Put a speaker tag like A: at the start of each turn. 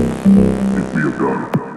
A: If we have done.